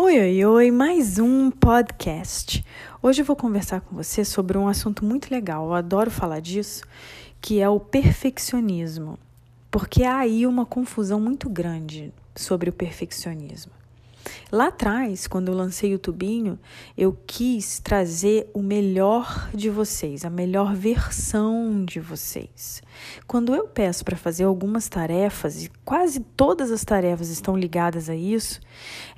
Oi, oi, oi, mais um podcast. Hoje eu vou conversar com você sobre um assunto muito legal, eu adoro falar disso, que é o perfeccionismo. Porque há aí uma confusão muito grande sobre o perfeccionismo. Lá atrás, quando eu lancei o tubinho, eu quis trazer o melhor de vocês, a melhor versão de vocês. Quando eu peço para fazer algumas tarefas, e quase todas as tarefas estão ligadas a isso,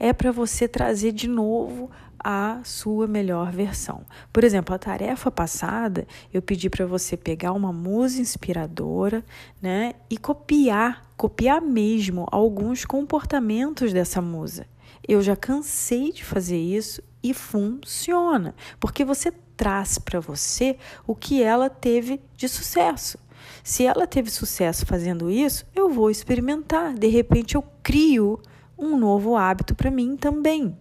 é para você trazer de novo a sua melhor versão. Por exemplo, a tarefa passada, eu pedi para você pegar uma música inspiradora, né, e copiar, copiar mesmo alguns comportamentos dessa musa. Eu já cansei de fazer isso e funciona, porque você traz para você o que ela teve de sucesso. Se ela teve sucesso fazendo isso, eu vou experimentar. De repente, eu crio um novo hábito para mim também.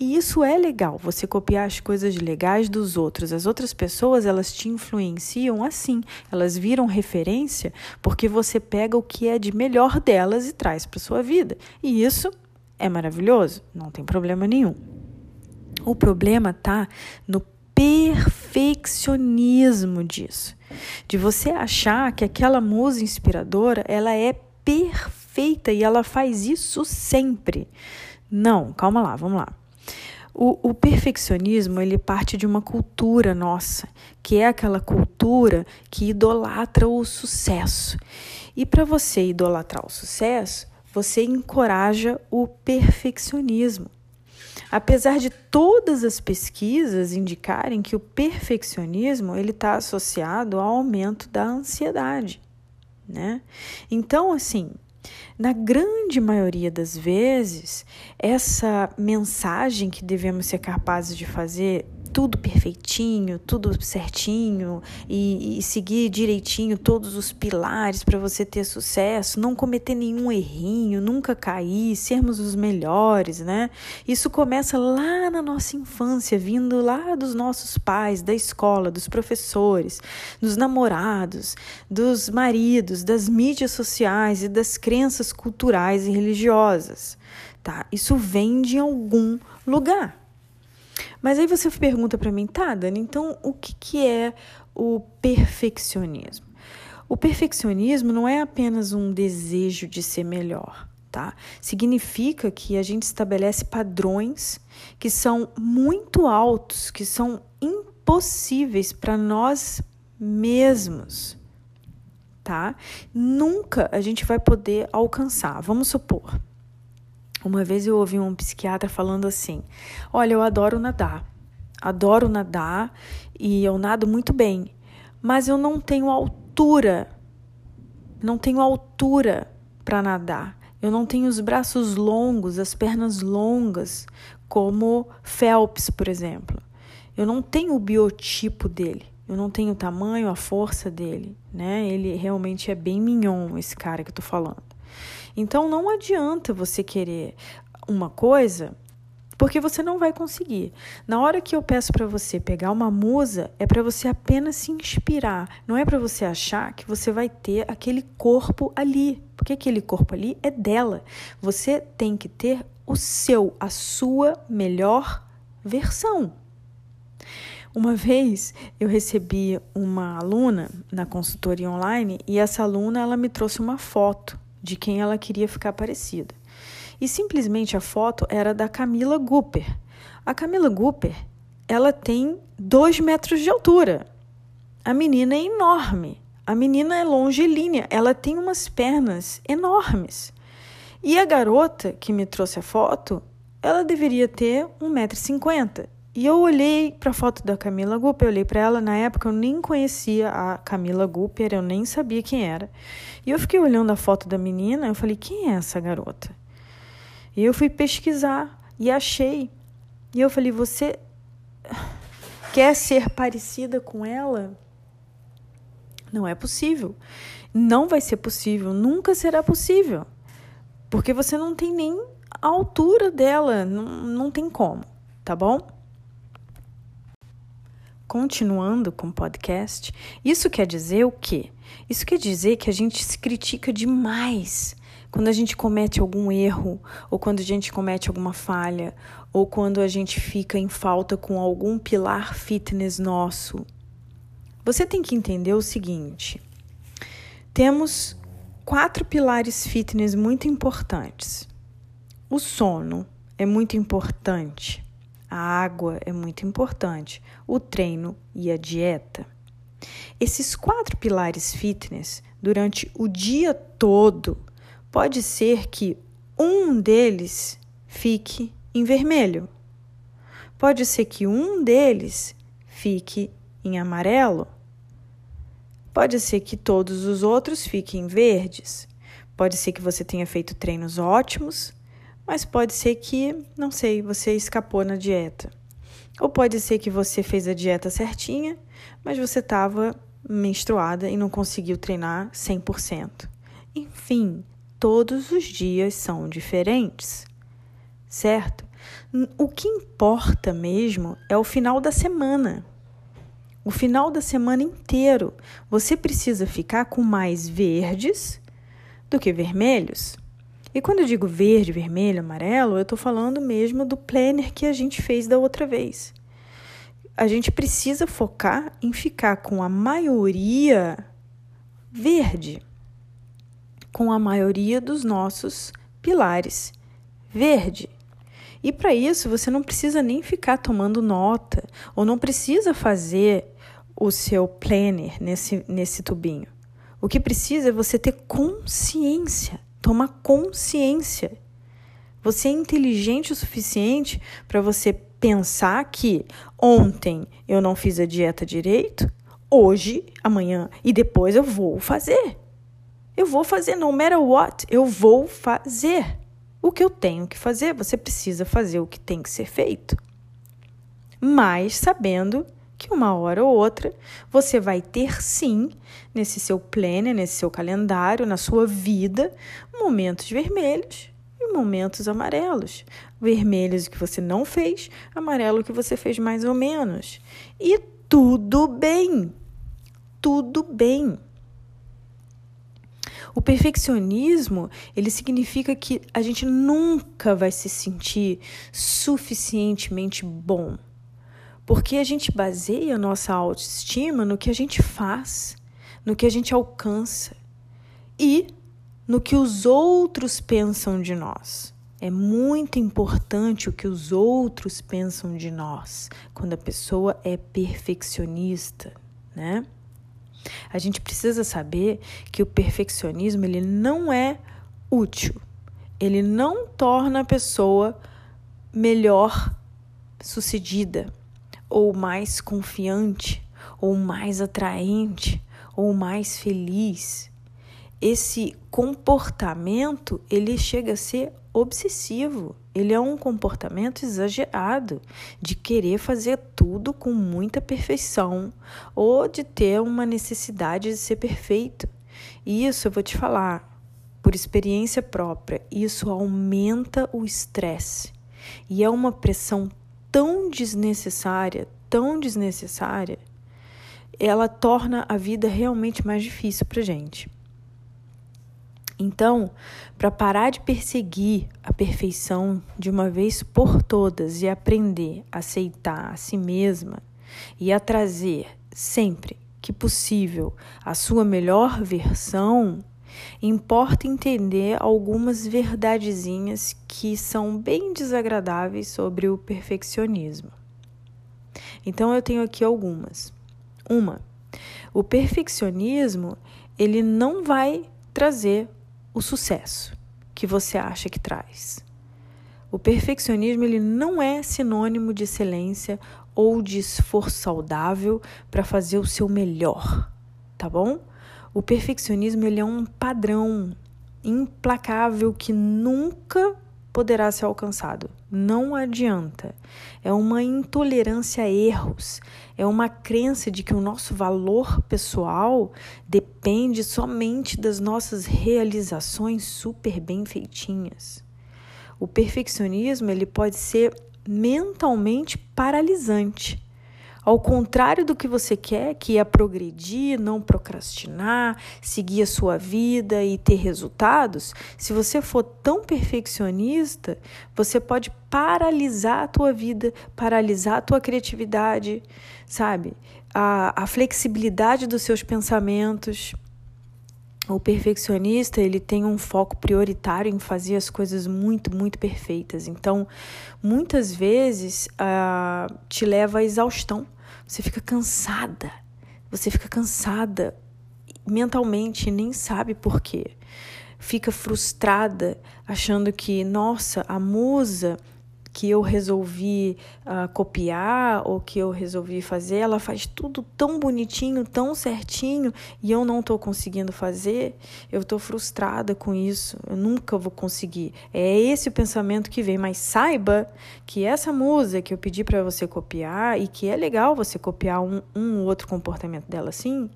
E isso é legal, você copiar as coisas legais dos outros. As outras pessoas, elas te influenciam assim. Elas viram referência porque você pega o que é de melhor delas e traz para sua vida. E isso é maravilhoso, não tem problema nenhum. O problema tá no perfeccionismo disso. De você achar que aquela musa inspiradora, ela é perfeita e ela faz isso sempre. Não, calma lá, vamos lá. O, o, perfeccionismo ele parte de uma cultura nossa, que é aquela cultura que idolatra o sucesso. E para você idolatrar o sucesso, você encoraja o perfeccionismo. Apesar de todas as pesquisas indicarem que o perfeccionismo ele está associado ao aumento da ansiedade, né? Então, assim, na grande maioria das vezes, essa mensagem que devemos ser capazes de fazer tudo perfeitinho, tudo certinho e, e seguir direitinho todos os pilares para você ter sucesso, não cometer nenhum errinho, nunca cair, sermos os melhores, né? Isso começa lá na nossa infância, vindo lá dos nossos pais, da escola, dos professores, dos namorados, dos maridos, das mídias sociais e das crenças culturais e religiosas, tá? Isso vem de algum lugar. Mas aí você pergunta para mim, tá, Dani, então o que, que é o perfeccionismo? O perfeccionismo não é apenas um desejo de ser melhor, tá? Significa que a gente estabelece padrões que são muito altos, que são impossíveis para nós mesmos, tá? Nunca a gente vai poder alcançar. Vamos supor, uma vez eu ouvi um psiquiatra falando assim: Olha, eu adoro nadar, adoro nadar e eu nado muito bem, mas eu não tenho altura, não tenho altura para nadar. Eu não tenho os braços longos, as pernas longas, como Phelps, por exemplo. Eu não tenho o biotipo dele. Eu não tenho o tamanho, a força dele, né? Ele realmente é bem mignon, esse cara que eu tô falando. Então não adianta você querer uma coisa porque você não vai conseguir. Na hora que eu peço para você pegar uma musa, é para você apenas se inspirar, não é para você achar que você vai ter aquele corpo ali, porque aquele corpo ali é dela. Você tem que ter o seu, a sua melhor versão. Uma vez eu recebi uma aluna na consultoria online e essa aluna ela me trouxe uma foto de quem ela queria ficar parecida. E simplesmente a foto era da Camila Gooper. A Camila Gooper, ela tem dois metros de altura. A menina é enorme. A menina é longilínea. Ela tem umas pernas enormes. E a garota que me trouxe a foto, ela deveria ter 1,50m. E eu olhei para a foto da Camila Gooper, eu olhei para ela, na época eu nem conhecia a Camila Gooper, eu nem sabia quem era. E eu fiquei olhando a foto da menina, eu falei, quem é essa garota? E eu fui pesquisar e achei. E eu falei, você quer ser parecida com ela? Não é possível. Não vai ser possível, nunca será possível. Porque você não tem nem a altura dela, não, não tem como, tá bom? Continuando com o podcast, isso quer dizer o quê? Isso quer dizer que a gente se critica demais Quando a gente comete algum erro, ou quando a gente comete alguma falha, ou quando a gente fica em falta com algum pilar fitness nosso, você tem que entender o seguinte: temos quatro pilares fitness muito importantes. O sono é muito importante, a água é muito importante, o treino e a dieta. Esses quatro pilares fitness, durante o dia todo, pode ser que um deles fique em vermelho. Pode ser que um deles fique em amarelo. Pode ser que todos os outros fiquem verdes. Pode ser que você tenha feito treinos ótimos, mas pode ser que, não sei, você escapou na dieta. Ou pode ser que você fez a dieta certinha, mas você estava menstruada e não conseguiu treinar 100%. Enfim, todos os dias são diferentes, certo? O que importa mesmo é o final da semana. O final da semana inteiro. Você precisa ficar com mais verdes do que vermelhos. E quando eu digo verde, vermelho, amarelo, eu estou falando mesmo do planner que a gente fez da outra vez. A gente precisa focar em ficar com a maioria verde, com a maioria dos nossos pilares verde. E para isso você não precisa nem ficar tomando nota ou não precisa fazer o seu planner nesse, nesse tubinho. O que precisa é você ter consciência Toma consciência. Você é inteligente o suficiente para você pensar que ontem eu não fiz a dieta direito, hoje, amanhã e depois eu vou fazer. Eu vou fazer, no matter what, eu vou fazer o que eu tenho que fazer. Você precisa fazer o que tem que ser feito. Mas sabendo que uma hora ou outra você vai ter sim, nesse seu planner, nesse seu calendário, na sua vida, momentos vermelhos e momentos amarelos. Vermelhos que você não fez, amarelo que você fez mais ou menos. E tudo bem. Tudo bem. O perfeccionismo, ele significa que a gente nunca vai se sentir suficientemente bom porque a gente baseia a nossa autoestima no que a gente faz, no que a gente alcança e no que os outros pensam de nós. É muito importante o que os outros pensam de nós quando a pessoa é perfeccionista, né? A gente precisa saber que o perfeccionismo ele não é útil. Ele não torna a pessoa melhor sucedida ou mais confiante, ou mais atraente, ou mais feliz. Esse comportamento, ele chega a ser obsessivo. Ele é um comportamento exagerado de querer fazer tudo com muita perfeição ou de ter uma necessidade de ser perfeito. E isso eu vou te falar, por experiência própria, isso aumenta o estresse e é uma pressão tão desnecessária, tão desnecessária, ela torna a vida realmente mais difícil para gente. Então, para parar de perseguir a perfeição de uma vez por todas e aprender a aceitar a si mesma e a trazer sempre que possível a sua melhor versão, importa entender algumas verdadezinhas que são bem desagradáveis sobre o perfeccionismo. Então eu tenho aqui algumas. Uma, o perfeccionismo, ele não vai trazer o sucesso que você acha que traz. O perfeccionismo ele não é sinônimo de excelência ou de esforço saudável para fazer o seu melhor, tá bom? O perfeccionismo ele é um padrão implacável que nunca poderá ser alcançado. Não adianta. É uma intolerância a erros, é uma crença de que o nosso valor pessoal depende somente das nossas realizações super bem feitinhas. O perfeccionismo ele pode ser mentalmente paralisante Ao contrário do que você quer, que é progredir, não procrastinar, seguir a sua vida e ter resultados, se você for tão perfeccionista, você pode paralisar a tua vida, paralisar a tua criatividade, sabe? A, a flexibilidade dos seus pensamentos. O perfeccionista, ele tem um foco prioritário em fazer as coisas muito, muito perfeitas. Então, muitas vezes, uh, te leva à exaustão. Você fica cansada. Você fica cansada mentalmente e nem sabe por quê. Fica frustrada, achando que, nossa, a musa que eu resolvi uh, copiar ou que eu resolvi fazer, ela faz tudo tão bonitinho, tão certinho e eu não estou conseguindo fazer, eu estou frustrada com isso, eu nunca vou conseguir. É esse o pensamento que vem, mas saiba que essa musa que eu pedi para você copiar e que é legal você copiar um, um outro comportamento dela assim,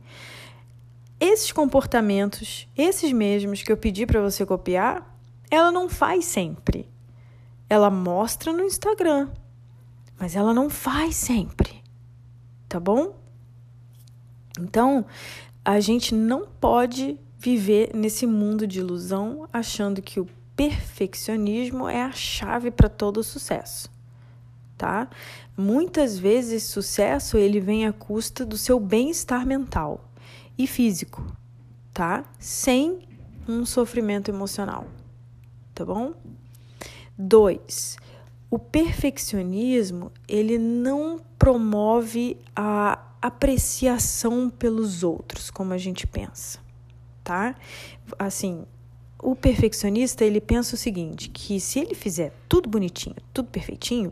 esses comportamentos, esses mesmos que eu pedi para você copiar, ela não faz sempre. Ela mostra no Instagram, mas ela não faz sempre, tá bom? Então, a gente não pode viver nesse mundo de ilusão achando que o perfeccionismo é a chave para todo sucesso, tá? Muitas vezes sucesso ele vem à custa do seu bem-estar mental e físico, tá? Sem um sofrimento emocional, tá bom? Dois, o perfeccionismo ele não promove a apreciação pelos outros, como a gente pensa, tá? Assim, o perfeccionista ele pensa o seguinte, que se ele fizer tudo bonitinho, tudo perfeitinho,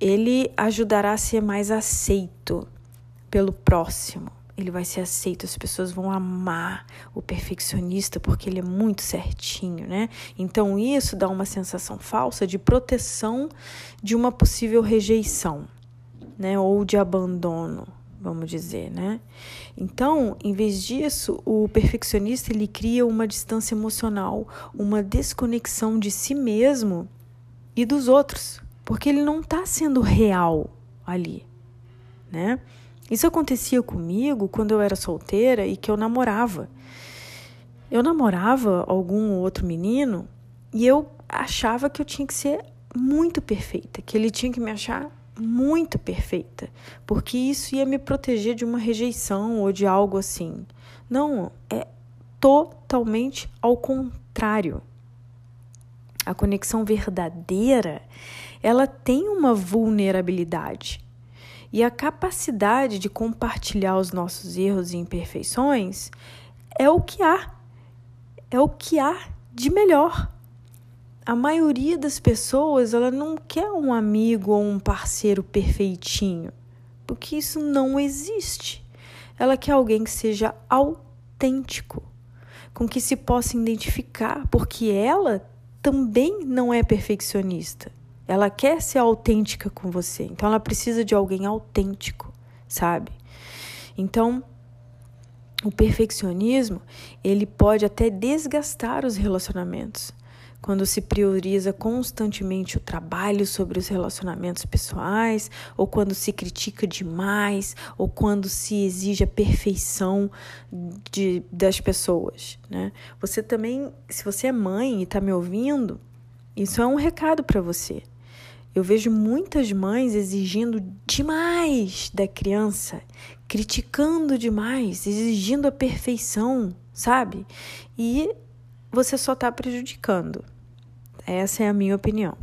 ele ajudará a ser mais aceito pelo próximo ele vai ser aceito, as pessoas vão amar o perfeccionista porque ele é muito certinho, né? Então isso dá uma sensação falsa de proteção de uma possível rejeição, né? Ou de abandono, vamos dizer, né? Então, em vez disso, o perfeccionista ele cria uma distância emocional, uma desconexão de si mesmo e dos outros, porque ele não está sendo real ali, né? Isso acontecia comigo quando eu era solteira e que eu namorava. Eu namorava algum outro menino e eu achava que eu tinha que ser muito perfeita, que ele tinha que me achar muito perfeita, porque isso ia me proteger de uma rejeição ou de algo assim. Não, é totalmente ao contrário. A conexão verdadeira, ela tem uma vulnerabilidade. E a capacidade de compartilhar os nossos erros e imperfeições é o que há. É o que há de melhor. A maioria das pessoas, ela não quer um amigo ou um parceiro perfeitinho, porque isso não existe. Ela quer alguém que seja autêntico, com que se possa identificar, porque ela também não é perfeccionista. Ela quer ser autêntica com você. Então ela precisa de alguém autêntico, sabe? Então, o perfeccionismo, ele pode até desgastar os relacionamentos. Quando se prioriza constantemente o trabalho sobre os relacionamentos pessoais, ou quando se critica demais, ou quando se exige a perfeição de, das pessoas, né? Você também, se você é mãe e está me ouvindo, isso é um recado para você. Eu vejo muitas mães exigindo demais da criança, criticando demais, exigindo a perfeição, sabe? E você só está prejudicando. Essa é a minha opinião.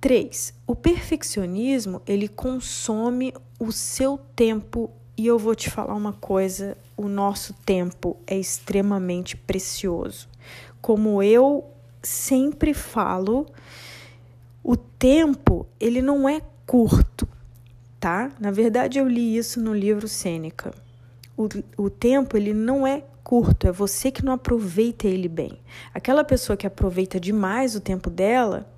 3. O perfeccionismo, ele consome o seu tempo e eu vou te falar uma coisa, o nosso tempo é extremamente precioso. Como eu sempre falo, o tempo, ele não é curto, tá? Na verdade, eu li isso no livro Sêneca. O, o tempo, ele não é curto, é você que não aproveita ele bem. Aquela pessoa que aproveita demais o tempo dela,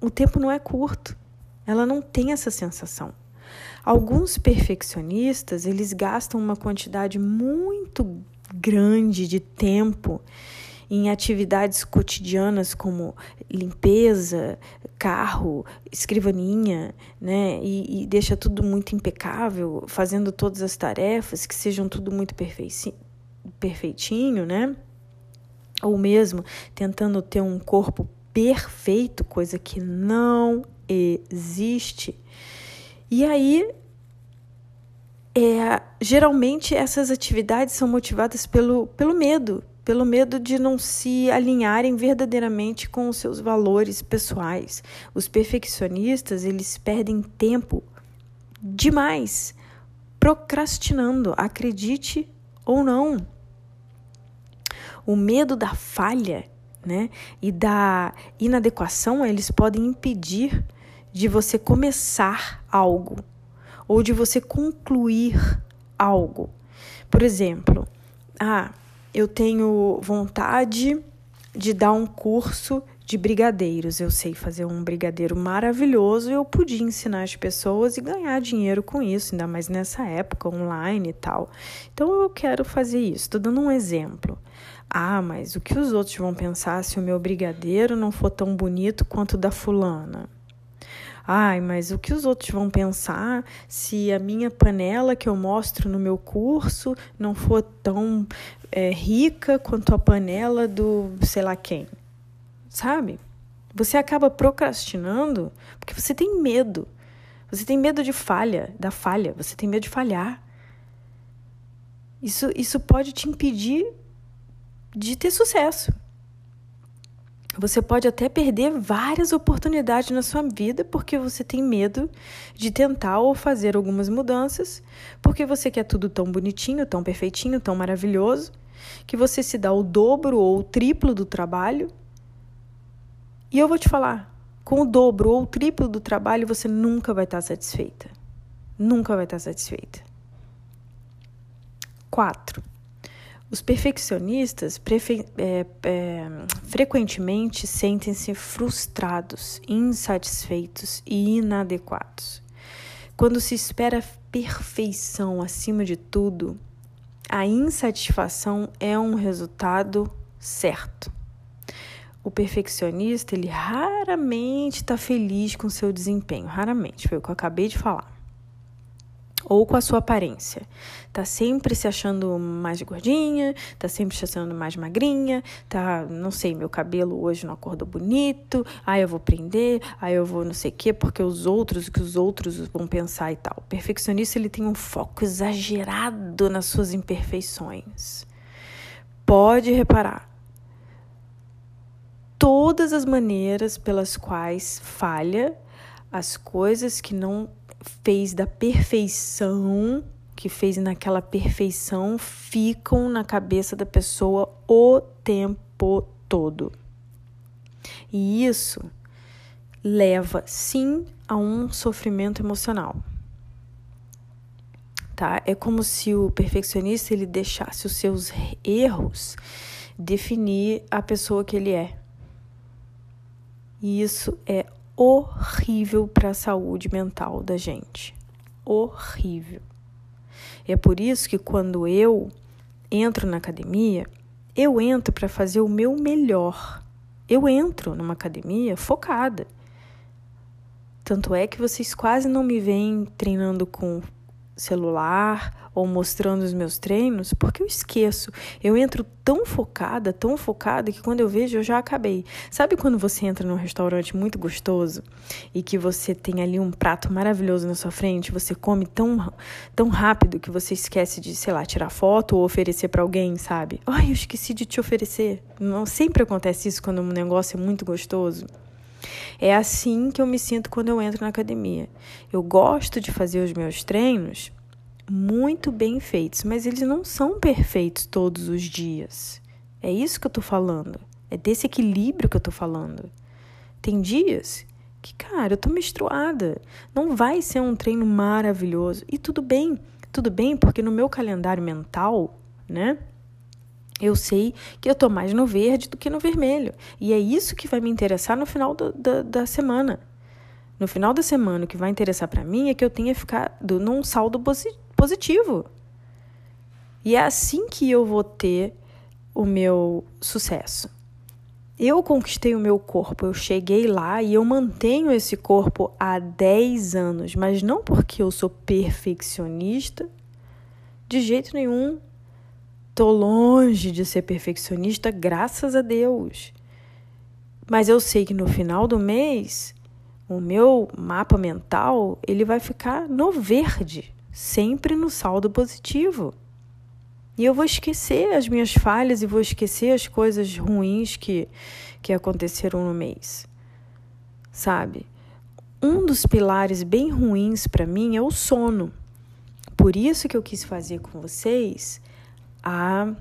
o tempo não é curto. Ela não tem essa sensação. Alguns perfeccionistas, eles gastam uma quantidade muito grande de tempo em atividades cotidianas como limpeza, carro, escrivaninha, né? E, e deixa tudo muito impecável, fazendo todas as tarefas, que sejam tudo muito perfeitinho, né? Ou mesmo tentando ter um corpo perfeito, coisa que não existe. E aí é, geralmente essas atividades são motivadas pelo, pelo medo, pelo medo de não se alinharem verdadeiramente com os seus valores pessoais. Os perfeccionistas, eles perdem tempo demais procrastinando, acredite ou não. O medo da falha, né, e da inadequação, eles podem impedir de você começar algo ou de você concluir algo. Por exemplo, ah, eu tenho vontade de dar um curso de brigadeiros. Eu sei fazer um brigadeiro maravilhoso e eu podia ensinar as pessoas e ganhar dinheiro com isso, ainda mais nessa época online e tal. Então eu quero fazer isso. Estou dando um exemplo. Ah, mas o que os outros vão pensar se o meu brigadeiro não for tão bonito quanto o da fulana? Ai, mas o que os outros vão pensar se a minha panela que eu mostro no meu curso não for tão é, rica quanto a panela do sei lá quem? Sabe? Você acaba procrastinando porque você tem medo. Você tem medo de falha, da falha, você tem medo de falhar. Isso, isso pode te impedir de ter sucesso. Você pode até perder várias oportunidades na sua vida porque você tem medo de tentar ou fazer algumas mudanças, porque você quer tudo tão bonitinho, tão perfeitinho, tão maravilhoso, que você se dá o dobro ou o triplo do trabalho. E eu vou te falar, com o dobro ou o triplo do trabalho você nunca vai estar satisfeita. Nunca vai estar satisfeita. 4. Os perfeccionistas é, é, frequentemente sentem-se frustrados, insatisfeitos e inadequados. Quando se espera perfeição acima de tudo, a insatisfação é um resultado certo. O perfeccionista, ele raramente está feliz com seu desempenho, raramente, foi o que eu acabei de falar ou com a sua aparência. Tá sempre se achando mais gordinha, tá sempre se achando mais magrinha, tá, não sei, meu cabelo hoje não acordou bonito, aí eu vou prender, aí eu vou não sei o quê, porque os outros, o que os outros vão pensar e tal. O perfeccionista, ele tem um foco exagerado nas suas imperfeições. Pode reparar. Todas as maneiras pelas quais falha as coisas que não fez da perfeição, que fez naquela perfeição, ficam na cabeça da pessoa o tempo todo. E isso leva sim a um sofrimento emocional. Tá? É como se o perfeccionista ele deixasse os seus erros definir a pessoa que ele é. E isso é horrível para a saúde mental da gente. Horrível. É por isso que quando eu entro na academia, eu entro para fazer o meu melhor. Eu entro numa academia focada. Tanto é que vocês quase não me veem treinando com celular ou mostrando os meus treinos, porque eu esqueço. Eu entro tão focada, tão focada, que quando eu vejo eu já acabei. Sabe quando você entra num restaurante muito gostoso e que você tem ali um prato maravilhoso na sua frente, você come tão, tão rápido que você esquece de, sei lá, tirar foto ou oferecer para alguém, sabe? Ai, eu esqueci de te oferecer. Não sempre acontece isso quando um negócio é muito gostoso. É assim que eu me sinto quando eu entro na academia. Eu gosto de fazer os meus treinos muito bem feitos, mas eles não são perfeitos todos os dias. É isso que eu tô falando. É desse equilíbrio que eu tô falando. Tem dias que, cara, eu tô menstruada. Não vai ser um treino maravilhoso. E tudo bem, tudo bem, porque no meu calendário mental, né? Eu sei que eu tô mais no verde do que no vermelho. E é isso que vai me interessar no final do, da, da semana. No final da semana, o que vai interessar para mim é que eu tenha ficado num saldo positivo. E é assim que eu vou ter o meu sucesso. Eu conquistei o meu corpo, eu cheguei lá e eu mantenho esse corpo há 10 anos, mas não porque eu sou perfeccionista, de jeito nenhum. Tô longe de ser perfeccionista, graças a Deus. Mas eu sei que no final do mês, o meu mapa mental, ele vai ficar no verde, sempre no saldo positivo. E eu vou esquecer as minhas falhas e vou esquecer as coisas ruins que, que aconteceram no mês. Sabe? Um dos pilares bem ruins para mim é o sono. Por isso que eu quis fazer com vocês a,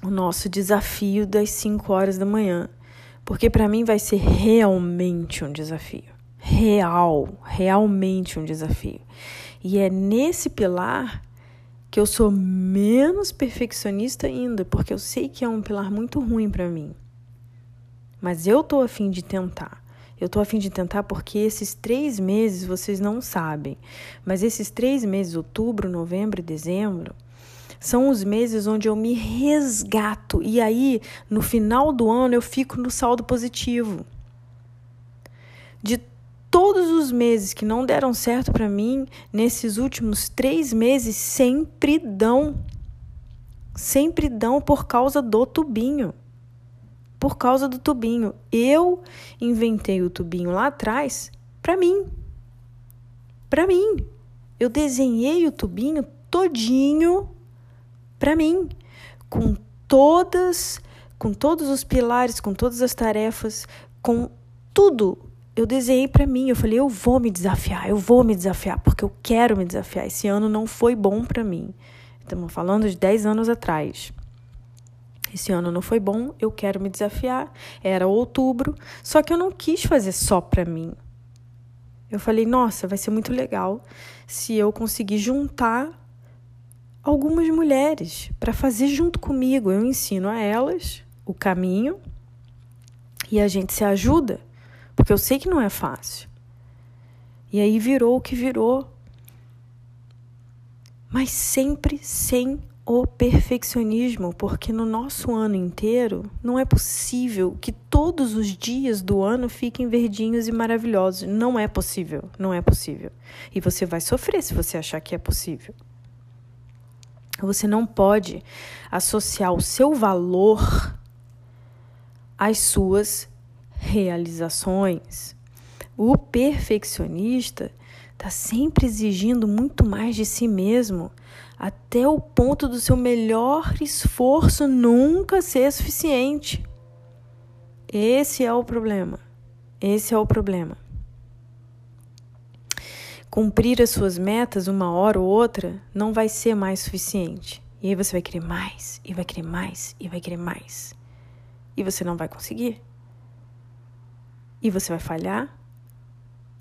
o nosso desafio das 5 horas da manhã. Porque para mim vai ser realmente um desafio. Real, realmente um desafio. E é nesse pilar que eu sou menos perfeccionista ainda, porque eu sei que é um pilar muito ruim para mim. Mas eu tô afim de tentar. Eu tô afim de tentar porque esses três meses vocês não sabem, mas esses três meses, outubro, novembro e dezembro, são os meses onde eu me resgato e aí no final do ano eu fico no saldo positivo. De todos os meses que não deram certo para mim, nesses últimos três meses sempre dão. Sempre dão por causa do tubinho. Por causa do tubinho. Eu inventei o tubinho lá atrás para mim. Para mim. Eu desenhei o tubinho todinho para mim, com todas, com todos os pilares, com todas as tarefas, com tudo eu desenhei para mim, eu falei, eu vou me desafiar, eu vou me desafiar, porque eu quero me desafiar. Esse ano não foi bom para mim. Estamos falando de 10 anos atrás. Esse ano não foi bom, eu quero me desafiar. Era outubro, só que eu não quis fazer só para mim. Eu falei, nossa, vai ser muito legal se eu conseguir juntar algumas mulheres para fazer junto comigo. Eu ensino a elas o caminho e a gente se ajuda porque eu sei que não é fácil. E aí virou o que virou. Mas sempre sem o perfeccionismo, porque no nosso ano inteiro não é possível que todos os dias do ano fiquem verdinhos e maravilhosos. Não é possível, não é possível. E você vai sofrer se você achar que é possível. Você não pode associar o seu valor às suas realizações. O perfeccionista está sempre exigindo muito mais de si mesmo, até o ponto do seu melhor esforço nunca ser suficiente. Esse é o problema. Esse é o problema. Cumprir as suas metas uma hora ou outra não vai ser mais suficiente. E aí você vai querer mais, e vai querer mais, e vai querer mais. E você não vai conseguir. E você vai falhar.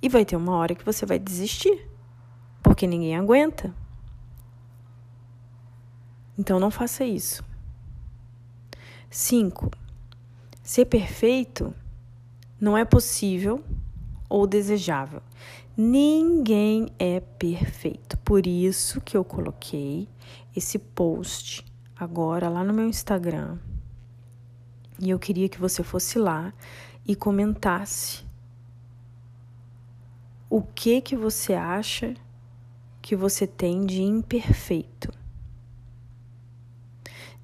E vai ter uma hora que você vai desistir. Porque ninguém aguenta. Então não faça isso. 5. Ser perfeito não é possível ou desejável. Ninguém é perfeito. Por isso que eu coloquei esse post agora lá no meu Instagram. E eu queria que você fosse lá e comentasse o que que você acha que você tem de imperfeito.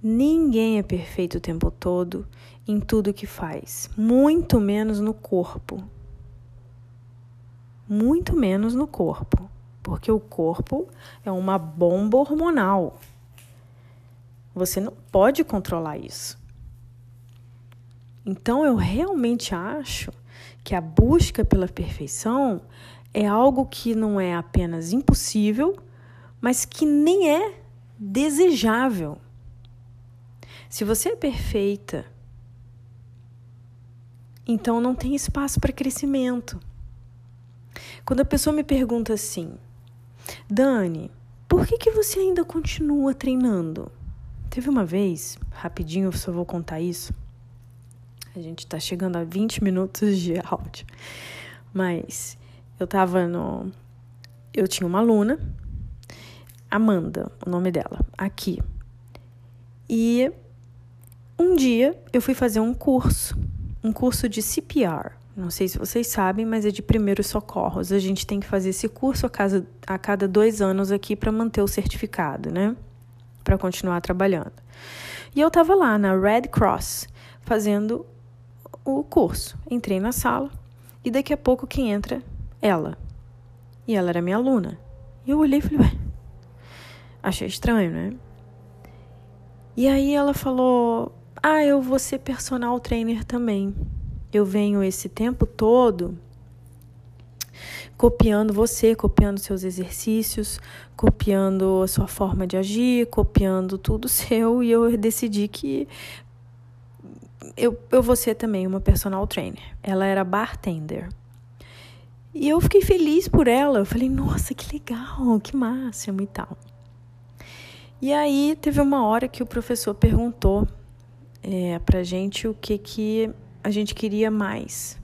Ninguém é perfeito o tempo todo em tudo que faz, muito menos no corpo. Muito menos no corpo, porque o corpo é uma bomba hormonal. Você não pode controlar isso. Então eu realmente acho que a busca pela perfeição é algo que não é apenas impossível, mas que nem é desejável. Se você é perfeita, então não tem espaço para crescimento. Quando a pessoa me pergunta assim, Dani, por que, que você ainda continua treinando? Teve uma vez, rapidinho, eu só vou contar isso. A gente está chegando a 20 minutos de áudio. Mas eu tava no. Eu tinha uma aluna, Amanda, o nome dela, aqui. E Um dia eu fui fazer um curso, um curso de CPR. Não sei se vocês sabem, mas é de primeiros socorros. A gente tem que fazer esse curso a, casa, a cada dois anos aqui para manter o certificado, né? Para continuar trabalhando. E eu estava lá na Red Cross fazendo o curso. Entrei na sala e daqui a pouco quem entra? Ela. E ela era minha aluna. E eu olhei e falei, ué, achei estranho, né? E aí ela falou: Ah, eu vou ser personal trainer também. Eu venho esse tempo todo copiando você, copiando seus exercícios, copiando a sua forma de agir, copiando tudo seu, e eu decidi que eu, eu vou ser também uma personal trainer. Ela era bartender. E eu fiquei feliz por ela. Eu falei, nossa, que legal, que máximo e tal. E aí teve uma hora que o professor perguntou é, pra gente o que, que a gente queria mais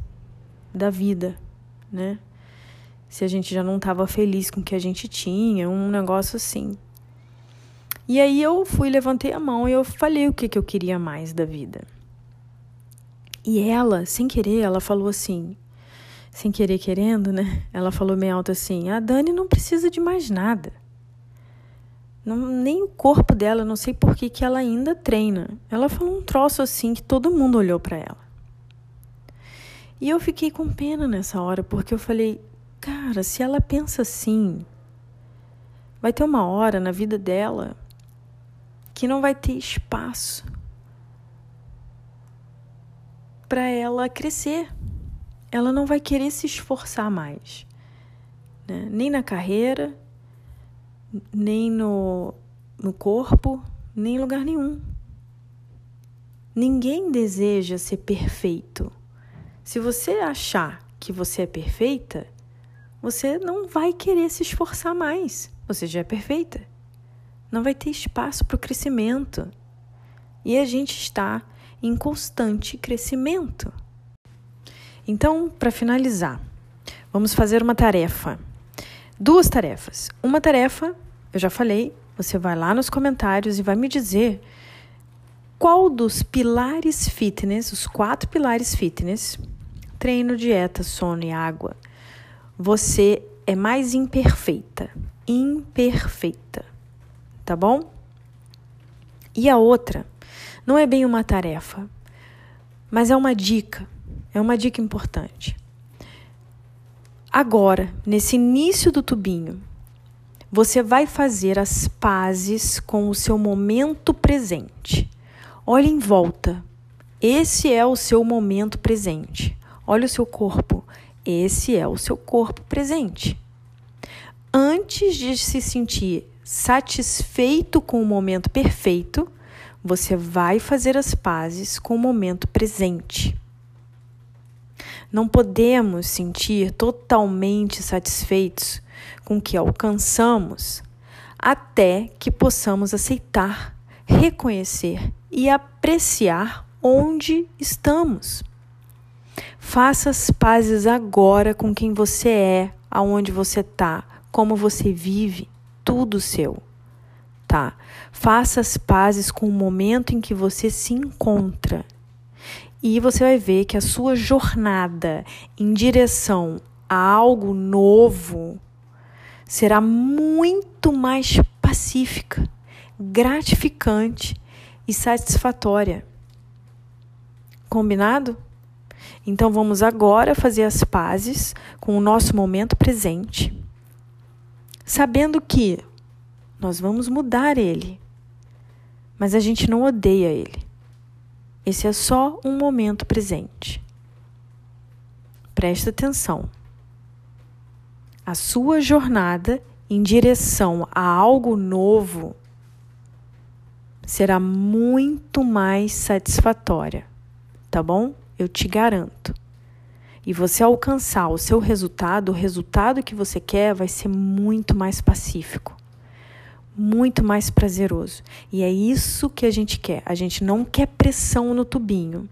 da vida, né? Se a gente já não estava feliz com o que a gente tinha, um negócio assim. E aí eu fui, levantei a mão e eu falei o que, que eu queria mais da vida. E ela, sem querer, ela falou assim, sem querer querendo, né? Ela falou meio alto assim: "A Dani não precisa de mais nada. Não, nem o corpo dela, não sei por que, que ela ainda treina. Ela falou um troço assim que todo mundo olhou para ela. E eu fiquei com pena nessa hora, porque eu falei, cara, se ela pensa assim, vai ter uma hora na vida dela que não vai ter espaço para ela crescer. Ela não vai querer se esforçar mais, né? nem na carreira, nem no, no corpo, nem em lugar nenhum. Ninguém deseja ser perfeito. Se você achar que você é perfeita, você não vai querer se esforçar mais. Você já é perfeita. Não vai ter espaço para o crescimento. E a gente está em constante crescimento. Então, para finalizar, vamos fazer uma tarefa duas tarefas. Uma tarefa, eu já falei, você vai lá nos comentários e vai me dizer qual dos pilares fitness, os quatro pilares fitness, treino, dieta, sono e água, você é mais imperfeita. Imperfeita. Tá bom? E a outra, não é bem uma tarefa, mas é uma dica. É uma dica importante. Agora, nesse início do tubinho, você vai fazer as pazes com o seu momento presente. Olhe em volta. Esse é o seu momento presente. Olha o seu corpo. Esse é o seu corpo presente. Antes de se sentir satisfeito com o momento perfeito, você vai fazer as pazes com o momento presente. Não podemos sentir totalmente satisfeitos com o que alcançamos até que possamos aceitar, reconhecer e apreciar onde estamos. Faça as pazes agora com quem você é, aonde você está, como você vive, tudo seu. Tá? Faça as pazes com o momento em que você se encontra e você vai ver que a sua jornada em direção a algo novo será muito mais pacífica, gratificante e satisfatória. Combinado? Então vamos agora fazer as pazes com o nosso momento presente, sabendo que nós vamos mudar ele, mas a gente não odeia ele. Esse é só um momento presente. Presta atenção. A sua jornada em direção a algo novo será muito mais satisfatória, tá bom? Eu te garanto. E você alcançar o seu resultado, o resultado que você quer, vai ser muito mais pacífico muito mais prazeroso. E é isso que a gente quer. A gente não quer pressão no tubinho.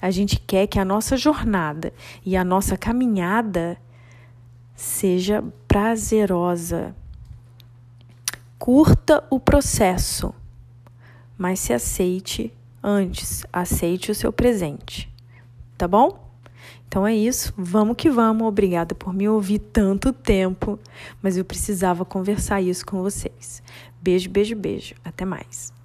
A gente quer que a nossa jornada e a nossa caminhada seja prazerosa. Curta o processo, mas se aceite Antes, aceite o seu presente. Tá bom? Então é isso, vamos que vamos. Obrigada por me ouvir tanto tempo, mas eu precisava conversar isso com vocês. Beijo, beijo, beijo. Até mais.